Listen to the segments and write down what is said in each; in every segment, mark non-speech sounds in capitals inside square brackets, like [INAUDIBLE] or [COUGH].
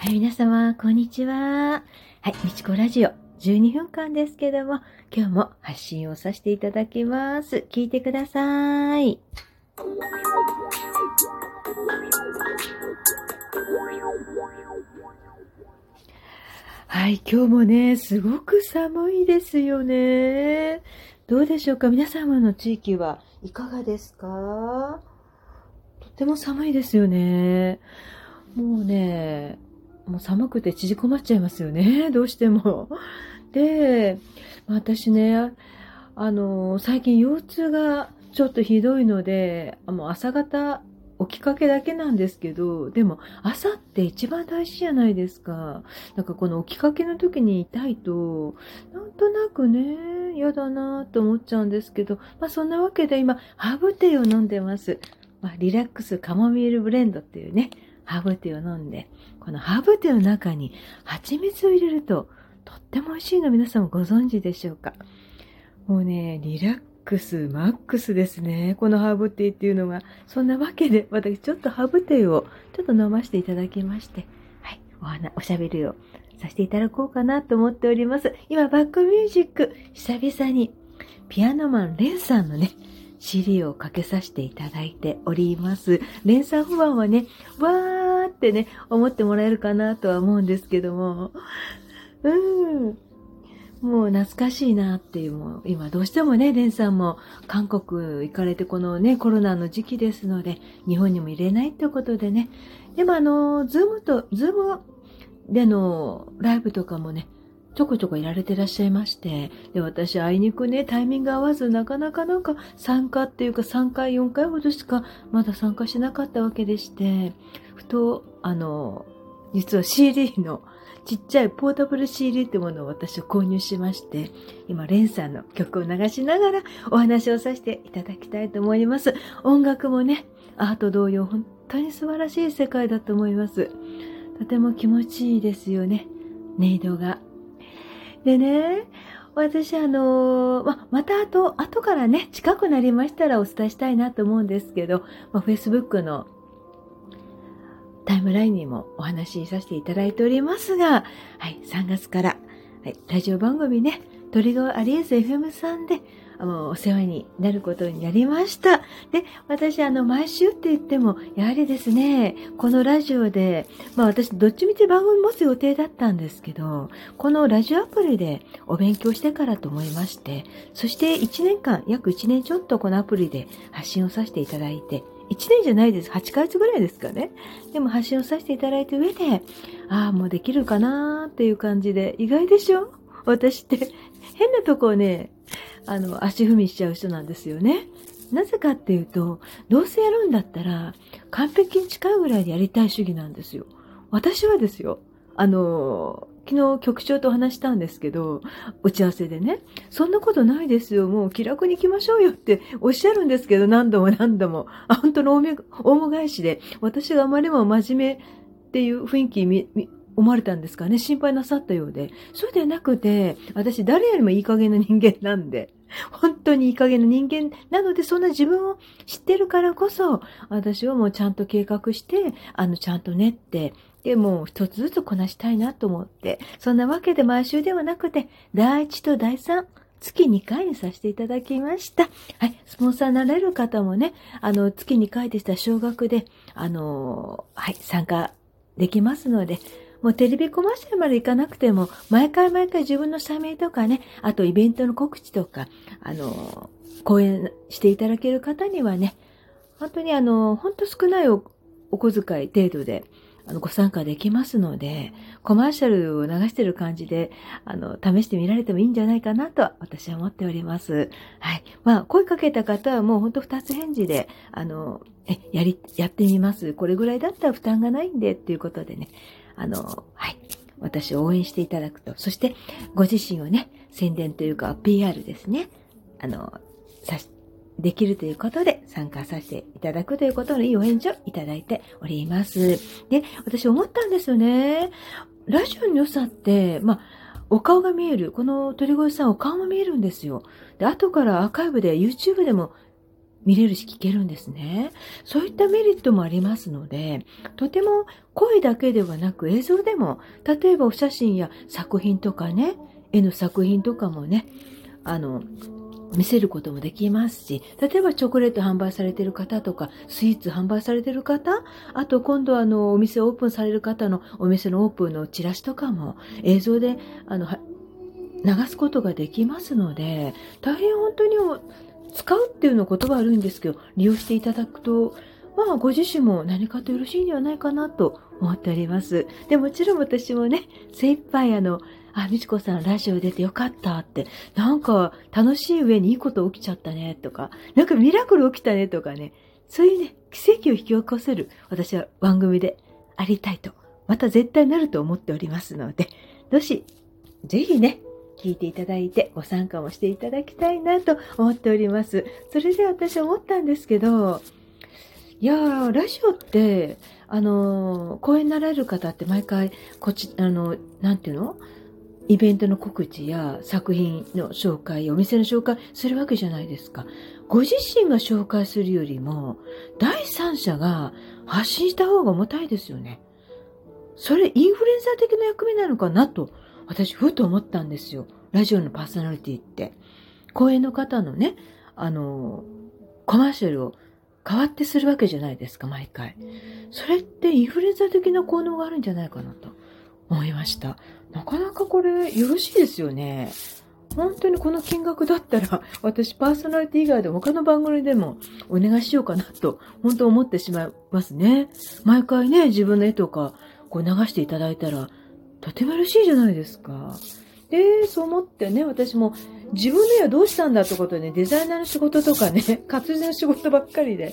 はい、皆様、こんにちは。はい、みちこラジオ、12分間ですけども、今日も発信をさせていただきます。聞いてください。はい、今日もね、すごく寒いですよね。どうでしょうか？皆様の地域はいかがですか？とても寒いですよね。もうね、もう寒くて縮こまっちゃいますよね。[LAUGHS] どうしても。[LAUGHS] で、私ね、あの、最近腰痛がちょっとひどいので、もう朝方起きかけだけなんですけど、でも朝って一番大事じゃないですか。なんかこの起きかけの時に痛いと、なんとなくね、嫌だなと思っちゃうんですけど、まあそんなわけで今、ハーブティーを飲んでます。まあ、リラックスカモミールブレンドっていうね、ハーブティーを飲んで、このハーブティーの中に蜂蜜を入れると、とっても美味しいの皆さんもご存知でしょうか？もうね、リラックスマックスですね。このハーブティーっていうのが。そんなわけで、私ちょっとハーブティーをちょっと飲ませていただきまして、はい、お花、おしゃべりをさせていただこうかなと思っております。今、バックミュージック、久々に、ピアノマンレンさんのね、CD をかけさせていただいております。レンさんファンはね、わーってね、思ってもらえるかなとは思うんですけども、うん。もう懐かしいなっていう、もう今どうしてもね、レンさんも韓国行かれてこのね、コロナの時期ですので、日本にも入れないってことでね。でもあの、 Zoom と、 Zoom でのライブとかもね、ちょこちょこいられてらっしゃいまして、で、私、あいにくね、タイミング合わず、なかなかなんか参加っていうか3回、4回ほどしかまだ参加しなかったわけでして、ふと、あの、実は CD のちっちゃいポータブル CD ってものを私は購入しまして、今、レンさんの曲を流しながらお話をさせていただきたいと思います。音楽もね、アート同様、本当に素晴らしい世界だと思います。とても気持ちいいですよね、音色が。でね、私あのま、また後、後からね、近くなりましたらお伝えしたいなと思うんですけど、まあ、Facebook のタイムラインにもお話しさせていただいておりますが、はい、3月から、はい、ラジオ番組ね、トリガーアリエス FM さんで、お世話になることになりました。で、私、あの、毎週って言っても、やはりですね、このラジオで、まあ私、どっちみち番組持つ予定だったんですけど、このラジオアプリでお勉強してからと思いまして、そして1年間、約1年ちょっとこのアプリで発信をさせていただいて、1年じゃないです。8ヶ月ぐらいですかね。でも発信をさせていただいた上で、ああ、もうできるかなーっていう感じで、意外でしょ？私って変なとこをね、あの、足踏みしちゃう人なんですよね。なぜかっていうと、どうせやるんだったら、完璧に近いぐらいでやりたい主義なんですよ。私はですよ。あの、昨日局長と話したんですけど、打ち合わせでね、そんなことないですよ、もう気楽に行きましょうよっておっしゃるんですけど、何度も何度も。あ本当の大大も返しで、私があまりにも真面目っていう雰囲気思われたんですかね？心配なさったようで。そうではなくて、私誰よりもいい加減な人間なんで。本当にいい加減な人間なので、そんな自分を知ってるからこそ、私はもうちゃんと計画して、あの、ちゃんと練って、で、もう一つずつこなしたいなと思って、そんなわけで毎週ではなくて、第1と第3、月2回にさせていただきました。はい。スポンサーになれる方もね、あの、月2回でした少額で、あの、はい、参加できますので、もうテレビコマーシャルまで行かなくても、毎回毎回自分の社名とかね、あとイベントの告知とか、あの、講演していただける方にはね、本当にあの、本当少ないお小遣い程度で、あの、ご参加できますので、コマーシャルを流してる感じで、あの、試してみられてもいいんじゃないかなと私は思っております。はい。まあ、声かけた方はもう本当二つ返事で、あの、え、やり、やってみます。これぐらいだったら負担がないんで、っていうことでね、あの、はい。私を応援していただくと。そして、ご自身をね、宣伝というか、PR ですね。あの、さし、できるということで参加させていただくということのいいお返事をいただいております。で、私思ったんですよね。ラジオの良さって、まあ、お顔が見える。この鳥越さんお顔も見えるんですよ。で、後からアーカイブで YouTube でも見れるし聞けるんですね。そういったメリットもありますので、とても声だけではなく映像でも、例えばお写真や作品とかね、絵の作品とかもね、あの、見せることもできますし、例えばチョコレート販売されている方とか、スイーツ販売されている方、あと今度あの、お店オープンされる方のお店のオープンのチラシとかも映像で、あの、流すことができますので、大変本当に使うっていうの言葉悪いんですけど、利用していただくと、まあ、ご自身も何かとよろしいんではないかなと思っております。で、もちろん私もね、精一杯あの、あ、みちこさんラジオ出てよかったって、なんか楽しい上にいいこと起きちゃったねとか、なんかミラクル起きたねとかね、そういうね、奇跡を引き起こせる私は番組でありたいと、また絶対なると思っておりますので、どし、ぜひね、聞いていただいてご参加もしていただきたいなと思っております。それで私思ったんですけど、いやー、ラジオって、あのー、講演になられる方って毎回、こっち、あの、なんていうの？イベントの告知や作品の紹介、お店の紹介するわけじゃないですか。ご自身が紹介するよりも、第三者が発信した方が重たいですよね。それインフルエンサー的な役目なのかなと、私、ふと思ったんですよ。ラジオのパーソナリティって。講演の方のね、あの、コマーシャルを変わってするわけじゃないですか、毎回。それってインフルエンサー的な効能があるんじゃないかなと思いました。なかなかこれよろしいですよね。本当にこの金額だったら、[LAUGHS] 私パーソナリティ以外で他の番組でもお願いしようかなと、本当思ってしまいますね。毎回ね、自分の絵とかこう流していただいたら、とても嬉しいじゃないですか。で、そう思ってね、私も自分の絵はどうしたんだってことでね、デザイナーの仕事とかね、[LAUGHS] 活字の仕事ばっかりで、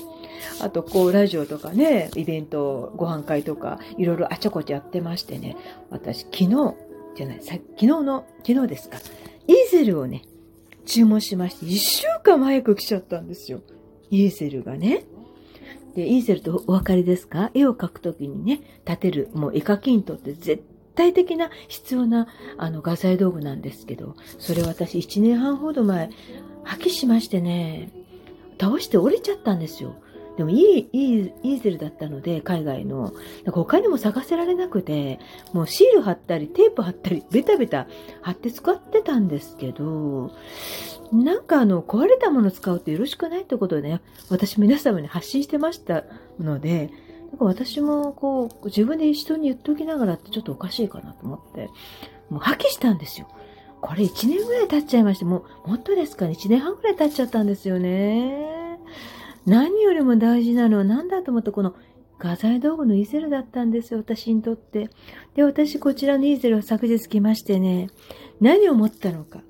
あとこうラジオとかね、イベント、ご飯会とか、いろいろあちゃこちゃやってましてね、私昨日、じゃない、さ昨日の、昨日ですか。イーゼルをね、注文しまして、一週間早く来ちゃったんですよ。イーゼルがね。で、イーゼルとお分かりですか？絵を描くときにね、立てる、もう絵描きにとって絶対的な必要な、あの、画材道具なんですけど、それ私1年半ほど前、破棄しましてね、倒して折れちゃったんですよ。でもいい、いい、イーゼルだったので、海外の。なんか他にも探せられなくて、もうシール貼ったり、テープ貼ったり、ベタベタ貼って使ってたんですけど、なんかあの、壊れたもの使うとよろしくないってことでね、私皆様に発信してましたので、なんか私もこう、自分で人に言っておきながらってちょっとおかしいかなと思って、もう破棄したんですよ。これ1年ぐらい経っちゃいまして、もう、もっとですかね、1年半ぐらい経っちゃったんですよね。何よりも大事なのは何だと思ったこの画材道具のイーゼルだったんですよ、私にとって。で、私こちらのイーゼルを昨日来ましてね、何を思ったのか。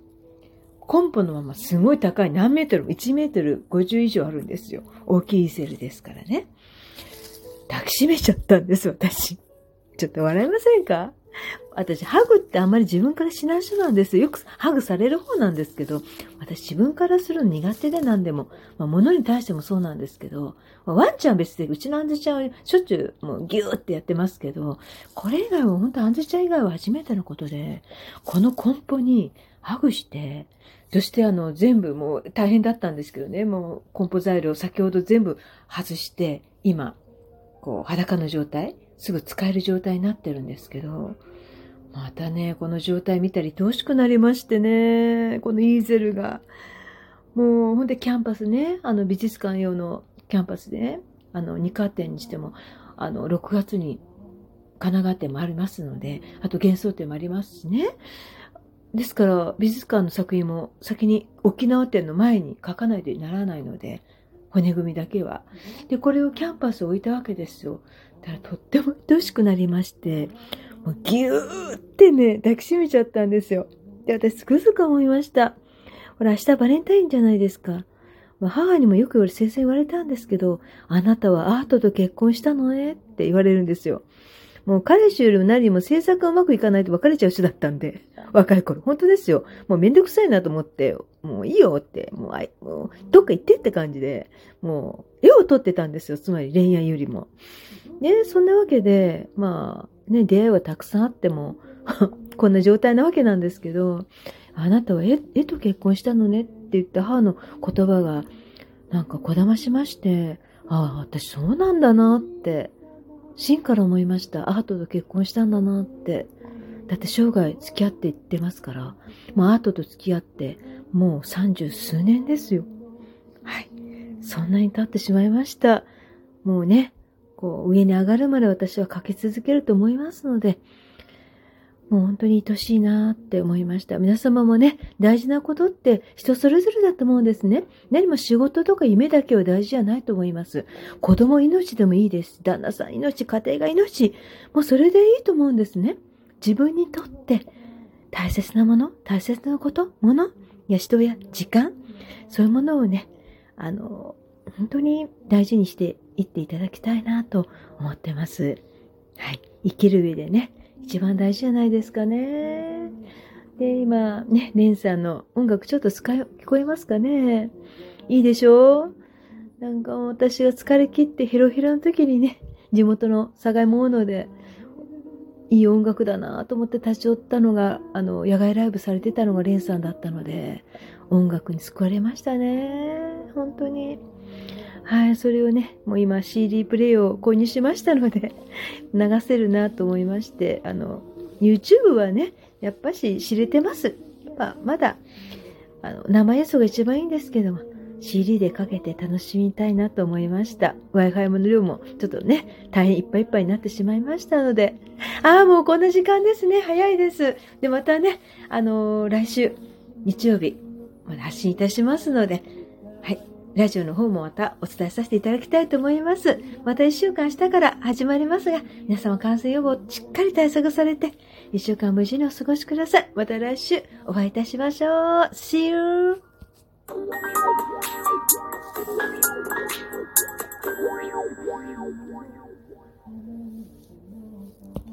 コンポのまますごい高い何メートル ?1 メートル50以上あるんですよ。大きいイーゼルですからね。抱きしめちゃったんです、私。ちょっと笑いませんか？私、ハグってあんまり自分からしない人なんですよ。よくハグされる方なんですけど、私自分からするの苦手でなんでも、まあ、物に対してもそうなんですけど、まあ、ワンちゃん別で、うちのアンズちゃんはしょっちゅうもうギューってやってますけど、これ以外は本当アンズちゃん以外は初めてのことで、このコンポにハグして、そしてあの全部もう大変だったんですけどね、もうコンポ材料先ほど全部外して、今、こう裸の状態、すぐ使える状態になってるんですけど、またね、この状態見たり愛しくなりましてね、このイーゼルが。もうほんでキャンパスね、あの美術館用のキャンパスでね、あの二科展にしても、あの6月に神奈川展もありますので、あと幻想展もありますしね。ですから美術館の作品も先に沖縄展の前に書かないとならないので、骨組みだけは。で、これをキャンパス置いたわけですよ。だからとっても愛しくなりまして、もうギューってね、抱きしめちゃったんですよ。で、私つくづく思いました。ほら、明日バレンタインじゃないですか。まあ、母にもよく先生言われたんですけど、あなたはアートと結婚したのねって言われるんですよ。もう彼氏よりも何も制作がうまくいかないと別れちゃう人だったんで、若い頃。本当ですよ。もうめんどくさいなと思って、もういいよって、もう、あいもうどっか行ってって感じで、もう絵を撮ってたんですよ。つまり恋愛よりも。ね、そんなわけで、まあ、ね、出会いはたくさんあっても、[LAUGHS] こんな状態なわけなんですけど、あなたは絵絵と結婚したのねって言った母の言葉が、なんかこだましまして、ああ、私そうなんだなって、真から思いました。アートと結婚したんだなって。だって生涯付き合っていってますから、もうアートと付き合ってもう三十数年ですよ。はい。そんなに経ってしまいました。もうね、こう上に上がるまで私はかけ続けると思いますので、もう本当に愛しいなって思いました。皆様もね、大事なことって人それぞれだと思うんですね。何も仕事とか夢だけは大事じゃないと思います。子供命でもいいです。旦那さん命、家庭が命。もうそれでいいと思うんですね。自分にとって大切なもの、大切なこと、もの、や人や時間、そういうものをね、あの、本当に大事にしていっていただきたいなと思ってます。はい。生きる上でね、一番大事じゃないですかね。で、今、ね、レンさんの音楽ちょっと使い、聞こえますかねいいでしょ？うなんか私が疲れ切ってヘロヘロの時にね、地元の境物で、いい音楽だなと思って立ち寄ったのが、あの、野外ライブされてたのがレンさんだったので、音楽に救われましたね。本当に。はい、それをね、もう今 CD プレイを購入しましたので [LAUGHS] 流せるなと思いまして、あの、YouTube はね、やっぱし知れてます。ま、まだ、あの、生演奏が一番いいんですけども、CD でかけて楽しみたいなと思いました。Wi-Fi の量もちょっとね、大変いっぱいいっぱいになってしまいましたので、ああ、もうこんな時間ですね。早いです。で、またね、あのー、来週、日曜日、まだ発信いたしますので、ラジオの方もまたお伝えさせていただきたいと思います。また一週間したから始まりますが、皆様感染予防しっかり対策されて、1週間無事にお過ごしください。また来週お会いいたしましょう。See you!